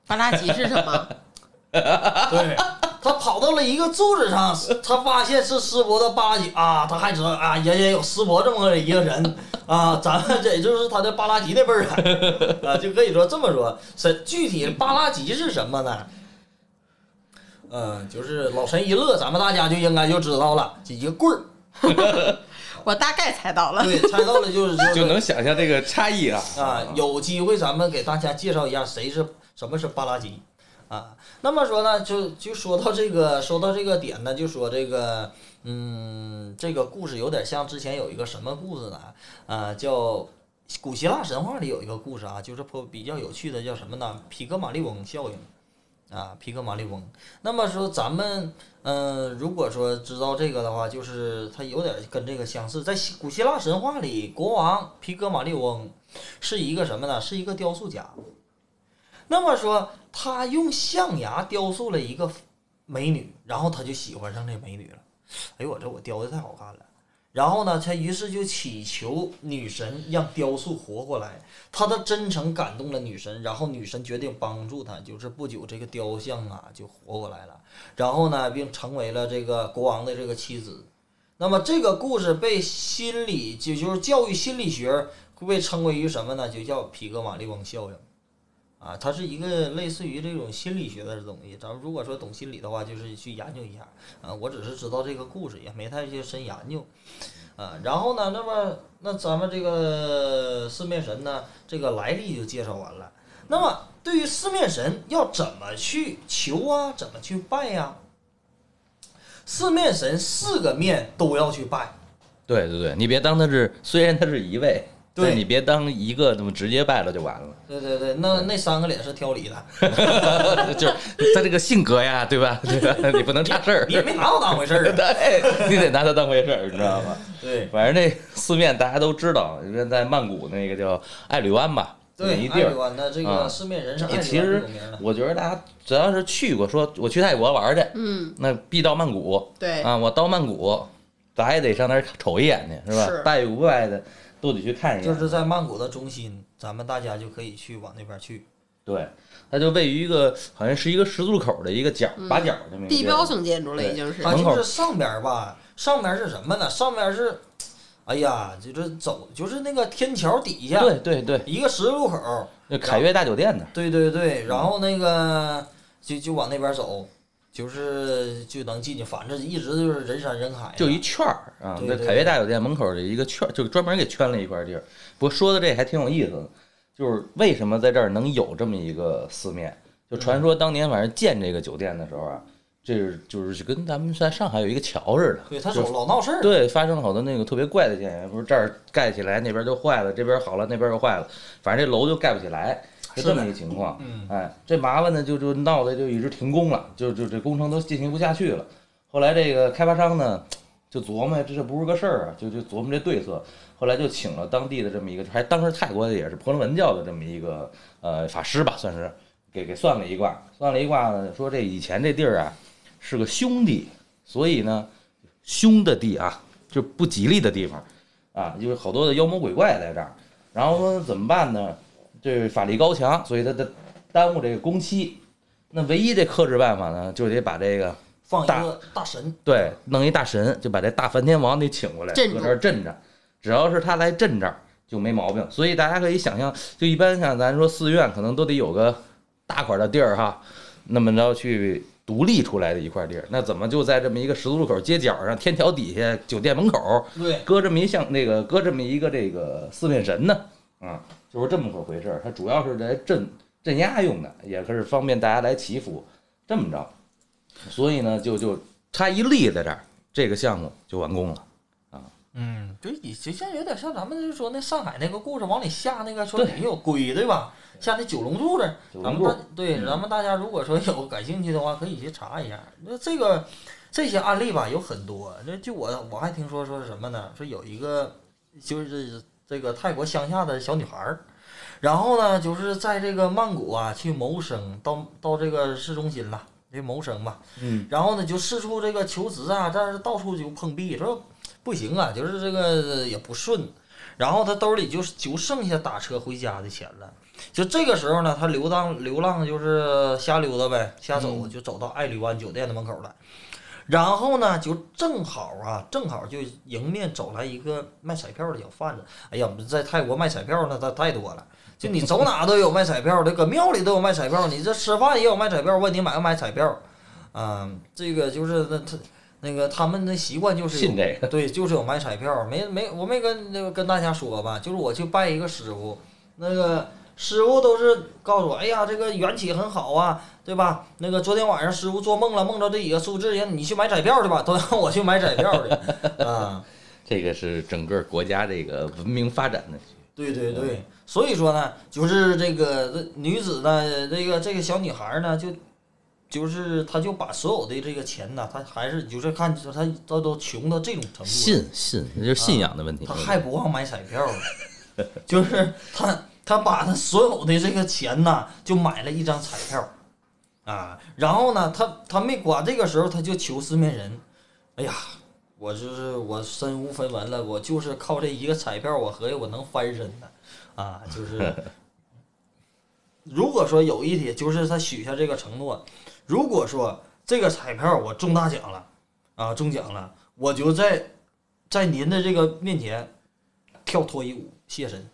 巴拉吉是什么？对，他跑到了一个柱子上，他发现是师伯的巴拉吉啊，他还知道啊，也也有师伯这么一个人啊，咱们这也就是他的巴拉吉的辈儿啊，啊，就可以说这么说。是具体巴拉吉是什么呢？嗯，就是老陈一乐，咱们大家就应该就知道了，就一个棍儿。我大概猜到了。对，猜到了就是就是 就能想象这个差异啊啊，有机会咱们给大家介绍一下谁是什么是巴拉吉啊。那么说呢，就就说到这个说到这个点呢，就说这个嗯，这个故事有点像之前有一个什么故事呢？啊，叫古希腊神话里有一个故事啊，就是颇比较有趣的，叫什么呢？皮格马利翁效应。啊，皮格马利翁。那么说咱们，嗯、如果说知道这个的话，就是它有点跟这个相似。在古希腊神话里，国王皮格马利翁是一个什么呢？是一个雕塑家。那么说，他用象牙雕塑了一个美女，然后他就喜欢上这美女了。哎呦，我这我雕的太好看了。然后呢，他于是就祈求女神让雕塑活过来。他的真诚感动了女神，然后女神决定帮助他，就是不久这个雕像啊就活过来了，然后呢，并成为了这个国王的这个妻子。那么这个故事被心理，就就是教育心理学会被称为于什么呢？就叫皮格马利翁效应。啊，它是一个类似于这种心理学的东西。咱们如果说懂心理的话，就是去研究一下。啊，我只是知道这个故事，也没太去深研究。啊，然后呢，那么那咱们这个四面神呢，这个来历就介绍完了。那么对于四面神要怎么去求啊，怎么去拜呀、四面神四个面都要去拜。对对对，你别当他是，虽然他是一位，对你别当一个那么直接拜了就完了。对对对，那那三个脸是挑理的，就是他这个性格呀，对吧？对吧？你不能差事儿你，也没拿我当回事儿啊。对，你得拿他当回事儿，你知道吗？对反正这四面大家都知道，在曼谷那个叫爱侣湾吧，那对，一地儿。爱侣湾的这个啊四面人是爱侣湾其实有名的。我觉得大家只要是去过，说我去泰国玩去，嗯，那必到曼谷对，啊！我到曼谷，咱也得上那儿瞅一眼去，是吧？是拜与不拜的都得去看一眼。就是在曼谷的中心，咱们大家就可以去往那边去。对，它就位于一个好像是一个十字路口的一个角八角这么一个地标性建筑了，已经是它就是上边儿吧，上边儿是什么呢？上边儿是，哎呀，就是走，就是那个天桥底下，对对对，一个十字路口儿。那凯悦大酒店呢？对对对，然后那个就就往那边走，就是就能进去，反正一直就是人山人海啊。就一圈儿啊，对对在凯悦大酒店门口的一个圈儿，就专门给圈了一块地儿。不过说的这还挺有意思的，就是为什么在这儿能有这么一个四面，就传说当年反正建这个酒店的时候啊，这是就是跟咱们在上海有一个桥似的，对他就老闹事儿，对，发生了好多那个特别怪的现象，不是这儿盖起来，那边就坏了，这边好了，那边又坏了，反正这楼就盖不起来，是这么一个情况。嗯哎，这麻烦呢，就就闹的就一直停工了，就就这工程都进行不下去了。后来这个开发商呢，就琢磨这这不是个事儿啊，就就琢磨这对策。后来就请了当地的这么一个，还当时泰国的也是婆罗门教的这么一个呃法师吧，算是给给算了一卦，算了一卦呢，说这以前这地儿啊是个凶地，所以呢凶的地啊，就不吉利的地方啊，就是好多的妖魔鬼怪在这儿。然后说怎么办呢？这法力高强，所以他他耽误这个工期。那唯一这克制办法呢，就得把这个放一大个大神，对弄一大神，就把这大梵天王得请过来，搁这儿镇着。只要是他来镇这儿就没毛病。所以大家可以想象，就一般像咱说寺院，可能都得有个大块的地儿哈，那么着去独立出来的一块地儿。那怎么就在这么一个十字路口街角上，天桥底下酒店门口对，搁这么一像那个搁这么一个这个四面神呢？啊，就是这么个回事儿。它主要是来镇镇压用的，也是方便大家来祈福。这么着，所以呢，就就差一立在这儿，这个项目就完工了。嗯，就以就像有点像咱们就说那上海那个故事往里下那个说对里有龟对吧？下那九龙柱这儿，九龙柱咱们大对嗯咱们大家如果说有感兴趣的话，可以去查一下。那这个这些案例吧有很多，那就我我还听说说是什么呢？说有一个就是这个泰国乡下的小女孩儿，然后呢就是在这个曼谷啊去谋生，到到这个市中心了，这谋生吧。嗯，然后呢就四处这个求职啊，但是到处就碰壁，说不行啊，就是这个也不顺。然后他兜里就就剩下打车回家的钱了。就这个时候呢，他流浪流浪就是瞎溜达呗，瞎走，就走到爱旅湾酒店的门口了。然后呢，就正好啊，正好就迎面走来一个卖彩票的小贩子。哎呀，我们在泰国卖彩票那他太多了，就你走哪都有卖彩票的，搁庙里都有卖彩票，你这吃饭也有卖彩票，问你买不买彩票？嗯、这个就是那他那个他们的习惯就是有信这个，对，就是有买彩票，没没我没跟那个跟大家说吧，就是我去拜一个师傅，那个师傅都是告诉我，哎呀，这个缘起很好啊，对吧？那个昨天晚上师傅做梦了，梦到这几个数字，人你去买彩票去吧，都让我去买彩票去啊。这个是整个国家这个文明发展的。对对对，所以说呢，就是这个这女子呢，这个这个小女孩呢，就就是她就把所有的这个钱呢，她还是就是看她她都穷到这种程度，信信，那就是信仰的问题。她还不忘买彩票呢，就是他他把他所有的这个钱呐，就买了一张彩票，啊，然后呢，他他没管这个时候他就求四面人，哎呀，我就是我身无分文了，我就是靠这一个彩票，我合计我能翻身呢，啊，就是 如果说有一天就是他许下这个承诺，如果说这个彩票我中大奖了，啊，中奖了，我就在在您的这个面前跳脱衣舞谢身，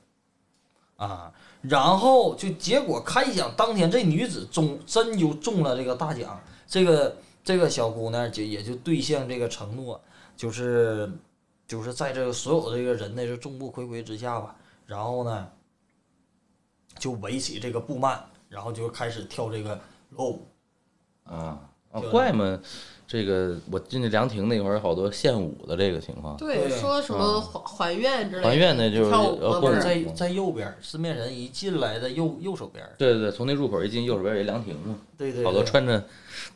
啊，然后就结果开奖当天，这女子中真就中了这个大奖，这个这个小姑娘就也就兑现这个承诺，就是就是在这个所有这个人的这众目睽睽之下吧，然后呢就围起这个布幔，然后就开始跳这个裸舞。啊啊，怪吗这个我进去凉亭那会儿，好多献舞的这个情况。对，说什么还还愿之类的，还愿那就在在右边儿，四面人一进来的右右手边儿，对对对，从那入口一进，右手边有一凉亭嘛，对对，好多穿着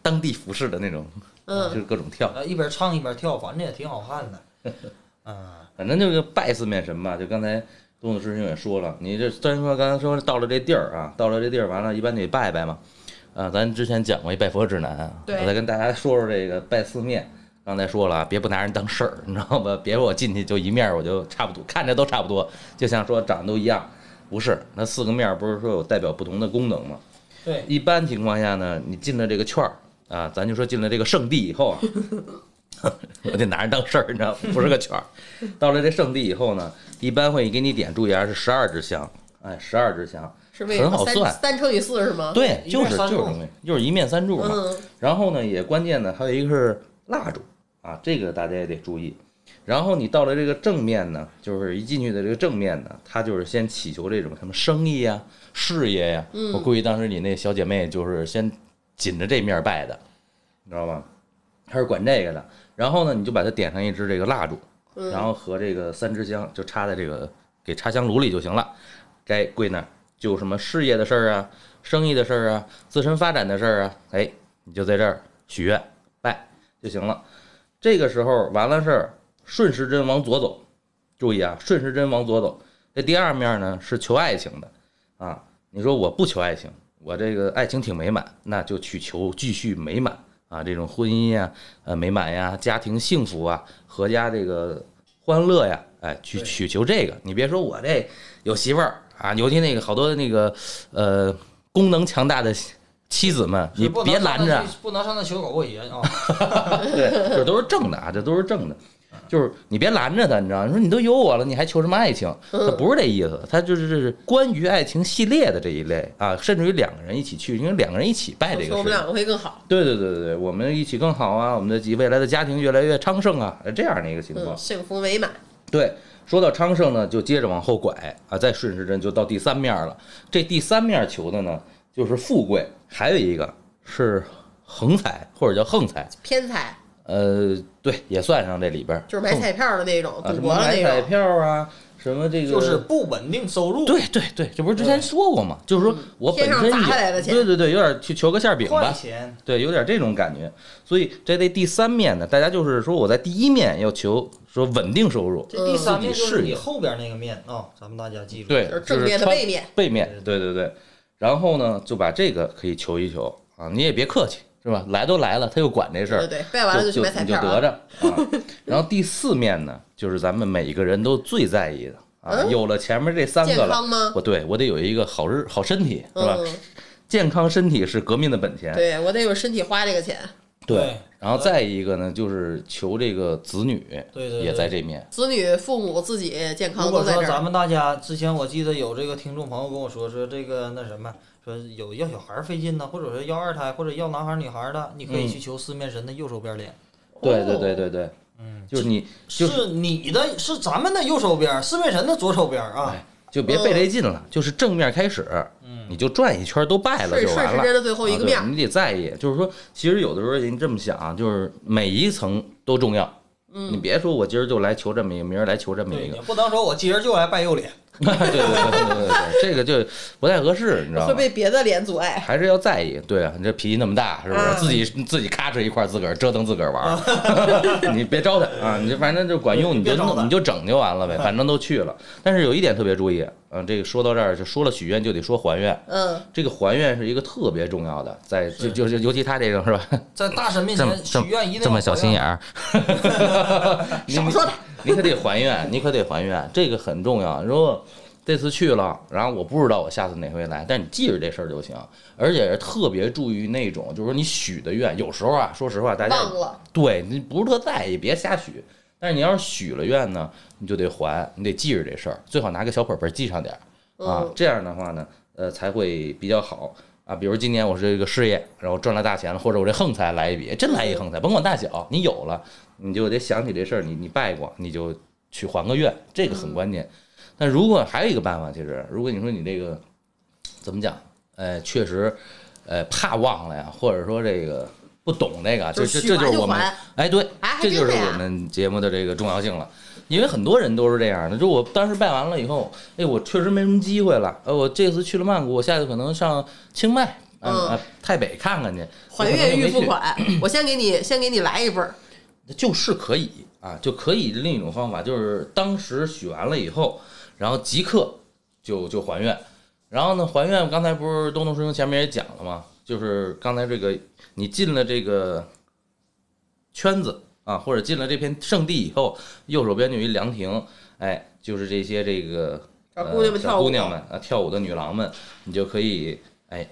当地服饰的那种，就嗯，是各种跳。呃一边唱一边跳，反正也挺好看的。啊，反正就是拜四面神吧，就刚才东子师兄也说了，你这虽然说刚才说到了这地儿啊，到了这地儿完了，一般得拜拜嘛。啊，咱之前讲过一拜佛指南啊，我再跟大家说说这个拜四面。刚才说了啊，别不拿人当事儿，你知道吧？别我进去就一面儿，我就差不多，看着都差不多，就像说长得都一样，不是？那四个面儿不是说有代表不同的功能吗？对，一般情况下呢，你进了这个圈儿啊，咱就说进了这个圣地以后啊，我得拿人当事儿，你知道吗？不是个圈儿。到了这圣地以后呢，一般会给你点，注意啊，是十二支香，哎，十二支香，很好算三乘以四是吗？对，就是就是就是一面三柱嘛。嗯，然后呢，也关键呢，还有一个是蜡烛啊，这个大家也得注意。然后你到了这个正面呢，就是一进去的这个正面呢，他就是先祈求这种什么生意呀、事业呀。嗯我估计当时你那小姐妹就是先紧着这面拜的，你知道吗？她是管这个的。然后呢，你就把它点上一支这个蜡烛，嗯然后和这个三支香就插在这个给插香炉里就行了。该跪那儿就什么事业的事儿啊、生意的事儿啊、自身发展的事儿啊，哎，你就在这儿许愿拜就行了。这个时候完了事儿，顺时针往左走，注意啊，顺时针往左走。这第二面呢是求爱情的啊。你说我不求爱情，我这个爱情挺美满，那就去求继续美满啊，这种婚姻呀、呃美满呀、家庭幸福啊、阖家这个欢乐呀，哎，去对去求这个。你别说我这有媳妇儿啊，尤其那个好多那个呃功能强大的妻子们，你别拦着去，不能上那求狗过节啊！对，这都是正的啊，这都是正的。就是你别拦着他，你知道？你说你都有我了，你还求什么爱情？他不是这意思，他就是这是关于爱情系列的这一类啊，甚至于两个人一起去，因为两个人一起拜这个我们两个会更好。对对对对对，我们一起更好啊，我们的未来的家庭越来越昌盛啊，这样的一个情况嗯，。幸福美满。对，说到昌盛呢，就接着往后拐啊，再顺时针就到第三面了。这第三面求的呢，就是富贵，还有一个是横财或者叫横财，偏财呃，对，也算上这里边儿。就是买彩票的那种，赌博的么买彩那种。票啊，什么这个就是不稳定收入，对对对，这不是之前说过吗？就是说我本身有砸下来的钱对对对，有点去求个馅饼吧，钱，对，有点这种感觉。所以这这第三面呢，大家就是说我在第一面要求说稳定收入，这第三面就是你后边那个面啊，咱们大家记住。对，就是正面的背面，背面，对对对。然后呢，就把这个可以求一求啊，你也别客气，是吧？来都来了，他又管这事儿对对，对，拜完了就去买彩你就票啊。得着啊。然后第四面呢，就是咱们每个人都最在意的啊，嗯有了前面这三个了，康吗？我对我得有一个好日好身体，是吧？嗯，健康身体是革命的本钱。对我得有身体花这个钱。对然后再一个呢，就是求这个子女对对，也在。这面。子女、父母、自己健康如果都在这儿。说咱们大家之前，我记得有这个听众朋友跟我说，说这个那什么，说有要小孩儿费劲呢，或者说要二胎或者要男孩儿女孩儿的，你可以嗯去求四面神的右手边脸。对对对对对，嗯，就是你就是是你的，是咱们的右手边儿，四面神的左手边儿啊。哎就别费这劲了，就是正面开始，嗯你就转一圈都拜了就完了。顺时针的最后一个面，啊你得在意。就是说，其实有的时候人这么想啊，就是每一层都重要。你嗯，别说我今儿就来求这么一个，明儿来求这么，一个你，不能说我今儿就来拜右脸。对对对对对对对，这个就不太合适，你知道会吗？被别的脸阻碍。还是要在意。对啊，你这脾气那么大，是不是？嗯自己自己咔哧一块儿，自个儿折腾自个儿玩儿，你别招他啊！你就反正就管用，你就弄，你就整就完了呗，反正都去了。但是有一点特别注意，嗯，这个说到这儿就说了许愿就得说还愿，嗯，这个还愿是一个特别重要的，在就是就是尤其他这个是吧？在大神面前许愿一定这么小心眼儿。少说点。你可得还愿，你可得还愿，这个很重要。如果这次去了，然后我不知道我下次哪回来，但是你记着这事儿就行。而且特别注意那种，就是说你许的愿，有时候啊，说实话，大家忘了。对你不是特在意，别瞎许。但是你要是许了愿呢，你就得还，你得记着这事儿，最好拿个小本本记上点儿啊嗯，这样的话呢，呃，才会比较好啊。比如今年我是这个事业，然后赚了大钱了，或者我这横财来一笔，真来一横财，甭管大小，你有了，你就得想起这事儿，你你拜过，你就去还个愿，这个很关键。但如果还有一个办法，其实如果你说你这个怎么讲，呃，确实，呃，怕忘了呀，或者说这个不懂这个，这这这就是我们还哎，对，这就是我们节目的这个重要性了。因为很多人都是这样的，就我当时拜完了以后，哎，我确实没什么机会了。呃，我这次去了曼谷，我下次可能上清迈、啊、嗯啊太北看看去，还愿预付款，我先给你，先给你来一份儿。就是可以啊，就可以另一种方法，就是当时许完了以后，然后即刻就就还愿。然后呢，还愿刚才不是东东师兄前面也讲了吗？就是刚才这个你进了这个圈子啊，或者进了这片圣地以后，右手边就有一凉亭，哎，就是这些这个小姑娘们呃小姑娘们啊，跳舞的女郎们，你就可以哎，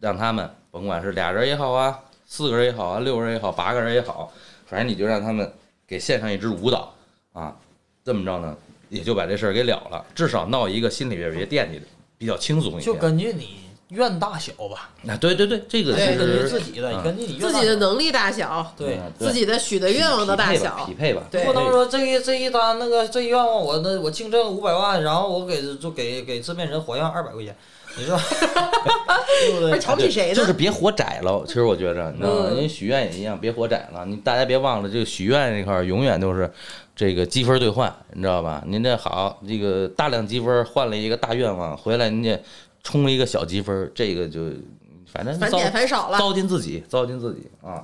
让他们甭管是俩人也好啊，四个人也好啊，六个人也好，八个人也好，反正你就让他们给献上一支舞蹈啊，这么着呢，也就把这事儿给了了，至少闹一个心里边别惦记的，比较轻松一就点。根据你愿大小吧，啊，对对对，这个是根据自己的，嗯根据你自己的能力大小，对。嗯自己的许的愿望的大小匹，配吧，对不能说这一这一单那个这一愿望我那我净挣五百万，然后我给就给给制片人还愿二百块钱，你说 对不对？瞧不起谁呢？就是别活窄了。其实我觉着，你知道吗？嗯因为许愿也一样，别活窄了。你大家别忘了，这个许愿这块儿永远都是这个积分兑换，你知道吧？您这好，这个大量积分换了一个大愿望，回来您这充了一个小积分，这个就反正糟返点返少了，糟践自己，糟践自己啊，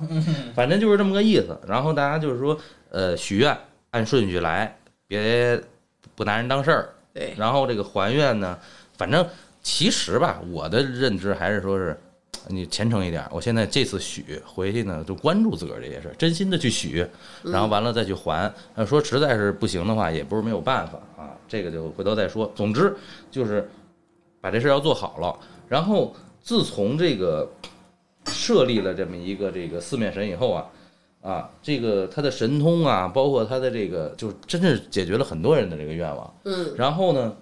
反正就是这么个意思。然后大家就是说，呃，许愿按顺序来，别不拿人当事儿。对，然后这个还愿呢，反正其实吧，我的认知还是说是。你虔诚一点，我现在这次许回去呢，就关注自个儿这些事儿，真心的去许，然后完了再去还。呃，说实在是不行的话，也不是没有办法啊，这个就回头再说。总之就是把这事儿要做好了。然后自从这个设立了这么一个这个四面神以后啊，啊，这个他的神通啊，包括他的这个，就是真是解决了很多人的这个愿望。嗯，然后呢，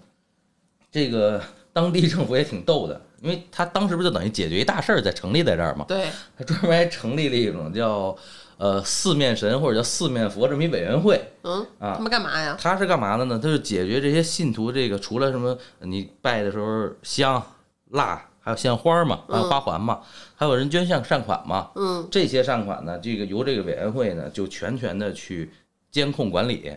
这个当地政府也挺逗的，因为他当时不就等于解决一大事儿，在成立在这儿嘛，对，他专门还成立了一种叫呃四面神或者叫四面佛这么一委员会嗯，啊他。们干嘛呀？他是干嘛的呢？他是解决这些信徒这个除了什么你拜的时候香、蜡，还有献花嘛，还有花环嘛，还有人捐献善款嘛，嗯，这些善款呢，这个由这个委员会呢就全权的去监控管理，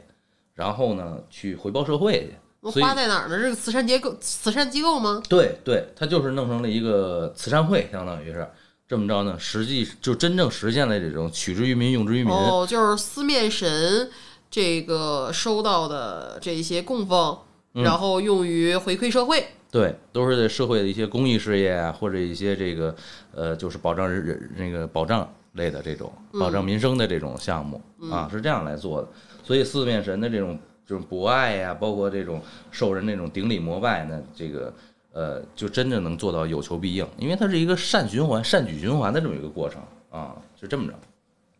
然后呢去回报社会去。花在哪儿呢？这个慈善结构、慈善机构吗？对对，它就是弄成了一个慈善会，相当于是这么着呢，实际就真正实现了这种取之于民、用之于民。哦，就是四面神这个收到的这些供奉，嗯然后用于回馈社会。对，都是在社会的一些公益事业啊，或者一些这个呃，就是保障人人那个保障类的这种保障民生的这种项目、啊，是这样来做的。所以四面神的这种这种博爱呀、包括这种受人那种顶礼膜拜呢，这个呃，就真正能做到有求必应，因为它是一个善循环、善举循环的这么一个过程啊，是这么着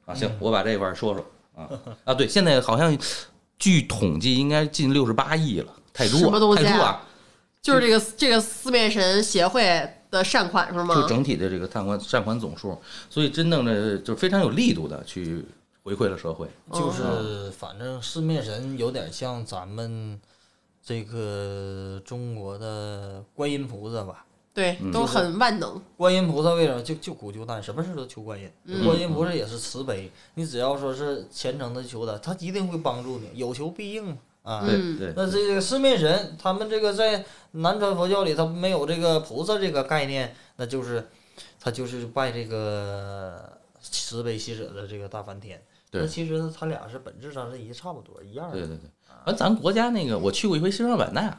啊。行，我把这块儿说说啊啊，对，现在好像据统计应该近六十八亿了，太多什么东西啊太多啊！就是这个这个四面神协会的善款是吗就？整体的这个善款善款总数，所以真正的就非常有力度的去回馈了社会。就是反正四面神有点像咱们这个中国的观音菩萨吧。对，嗯都很万能。观音菩萨为什么就就苦救难，什么事都求观音。嗯观音菩萨也是慈悲，你只要说是虔诚的求他，他一定会帮助你，有求必应嘛。啊，对嗯对，那这个四面神，他们这个在南传佛教里，他没有这个菩萨这个概念，那就是他就是拜这个慈悲喜舍的这个大梵天。对那其实他俩是本质上是一差不多一样的。对对对。完，咱国家那个我去过一回西双版纳，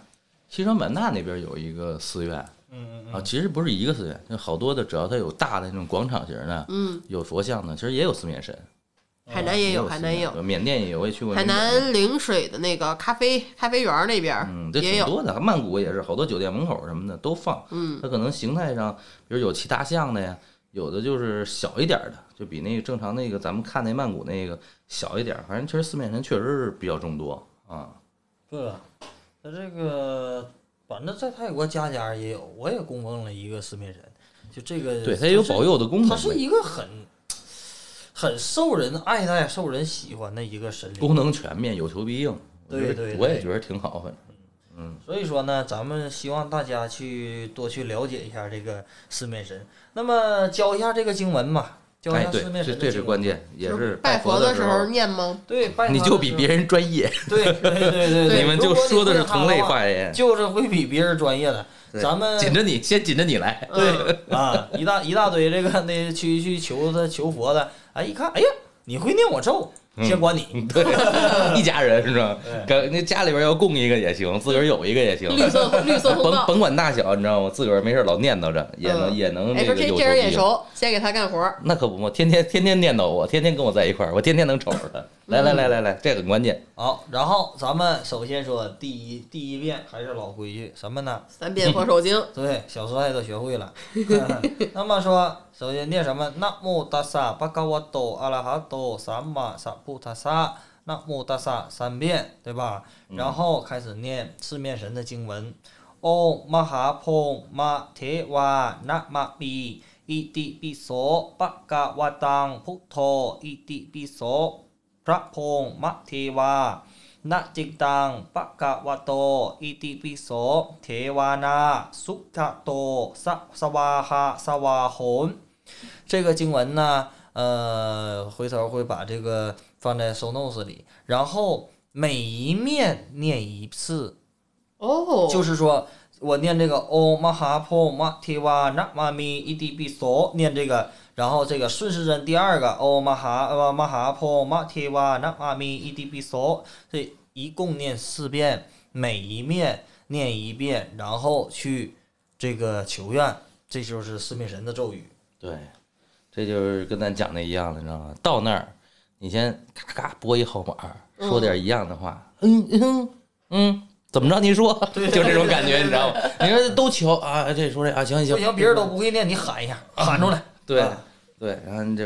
西双版纳那边有一个寺院嗯嗯啊，其实不是一个寺院，就好多的，只要它有大的那种广场型的，嗯，有佛像的，其实也有四面神。海南也有，海南也有。缅甸也有，我也去过海。南陵水的那个咖啡咖啡园那边儿嗯，这也有。挺多的，曼谷也是，好多酒店门口什么的都放。嗯，它可能形态上，比如有骑大象的呀，有的就是小一点儿的，就比那个正常那个咱们看那曼谷那个小一点儿。反正其实四面神确实是比较众多啊。对吧？那这个反正在泰国家家也有，我也供奉了一个四面神，就这个对，它也有保佑的功能它是一个很很受人爱戴、受人喜欢的一个神灵。功能全面，有求必应。对对我也觉得挺好，反正。嗯，所以说呢，咱们希望大家去多去了解一下这个四面神。那么教一下这个经文吧，教一下四，面这这是。关键，也是是拜佛的时候念吗？对，拜你就比别人专业，对对对你们就说的是同类话话言。就是会比别人专业的。咱们紧着你，先紧着你来。对，啊，一大一大堆这个那去去求他求佛的，哎，一看，哎呀，你会念我咒，先管你。对，一家人是吧对？跟那家里边要供一个也行，自个儿有一个也行。绿色 绿色。甭甭管大小，你知道吗？自个儿没事老念叨着，也能嗯也能哎，那个有哎这这人眼。熟，先给他干活。那可不嘛，天天天天念叨我，天天跟我在一块儿，我天天能瞅着他。来来来来来，这很关键。好，然后咱们首先说第一第一遍，还是老规矩，什么呢？三遍佛手经。对，小时帅都学会了。那么说，首先念什么？那木达萨巴嘎瓦多阿拉哈多三玛萨布达萨，那木达萨三遍，对吧？然后开始念四面神的经文。哦，玛哈婆玛提哇那玛比。伊地比索巴嘎瓦当普陀伊地比索พระพงษ์มะเทวานะจิกตังปะกะวะโตอิติปิโสเทวานาสุขะโตสะสวาหะสวาโหน这个经文呢，呃，回头会把这个放在 show notes 里，然后每一面念一次，哦，就是说我念这个 Om Maha Po Ma Te Wa Na Ma Mi I Di Bi So 念这个， 然后这个顺时针第二个 Om Maha 呃 Maha Po Ma Te Wa Na Ma Mi e di Bi So，这一共念四遍，每一面念一遍，然后去这个求愿，这就是四面神的咒语。对，这就是跟咱讲的一样的，你知道吗？到那儿，你先咔咔拨一号码，说点一样的话，嗯嗯嗯，怎么着？你说，就这种感觉，你知道吗？你说都求啊，这说这啊，行行行，不行，别人都不会念，你喊一下，喊出来。对啊对，然后你就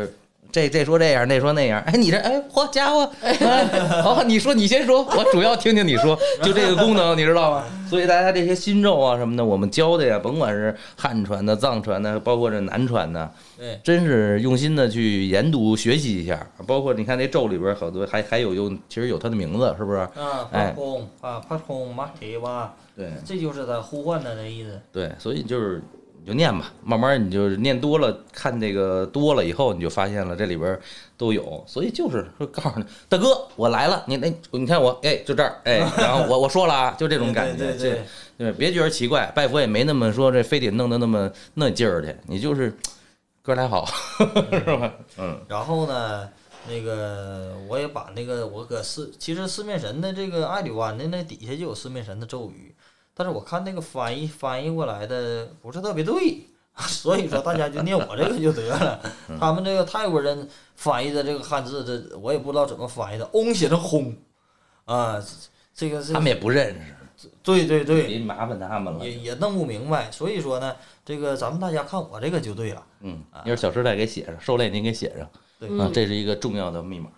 这这说这样，那说那样，哎，你这哎，嚯家伙，哎，好，你说你先说，我主要听听你说，就这个功能，你知道吗？所以大家这些新咒啊什么的，我们教的呀，甭管是汉传的、藏传的，包括这南传的，对，真是用心的去研读学习一下。包括你看那咒里边好多还还有用，其实有它的名字，是不是？啊，哎帕空啊，帕空马提哇，对这就是他呼唤的那意思。对，所以就是你就念吧，慢慢你就念多了，看这个多了以后，你就发现了这里边都有。所以就是说告诉你，大哥，我来了，你那你看我，哎，就这儿，哎，然后我我说了啊，就这种感觉，对对对对，别觉得奇怪，拜佛也没那么说这非得弄得那么那劲儿去，你就是哥俩好，是吧？嗯，然后呢，那个我也把那个我搁四，其实四面神的这个爱里湾的那底下就有四面神的咒语，但是我看那个翻译翻译过来的不是特别对，所以说大家就念我这个就得了。他们这个泰国人翻译的这个汉字，这我也不知道怎么翻译的，嗡写成轰，啊，这个是他们也不认识，对对对，别麻烦他们了也。也弄不明白，所以说呢，这个咱们大家看我这个就对了。嗯，一会儿小时代给写上，受累您给写上，对啊，这是一个重要的密码，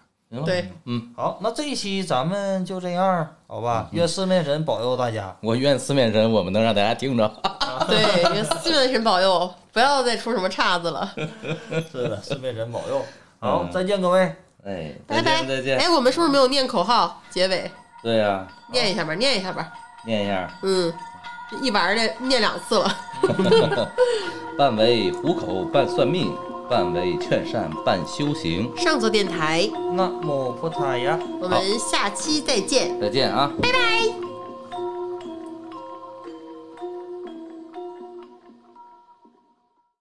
对，嗯，好，那这一期咱们就这样，好吧？愿四面神保佑大家。我愿四面神，我们能让大家听着。对，愿四面神保佑，不要再出什么岔子了。是的，四面神保佑。好，嗯再见各位。哎，拜拜再见，再见。哎，我们是不是没有念口号结尾？对呀、念一下吧，念一下吧。念一下：嗯，这一晚上念念两次了。半为糊口，半算命；半为劝善，半修行。上座电台，那么不塔呀。我们下期再见。再见啊！拜拜。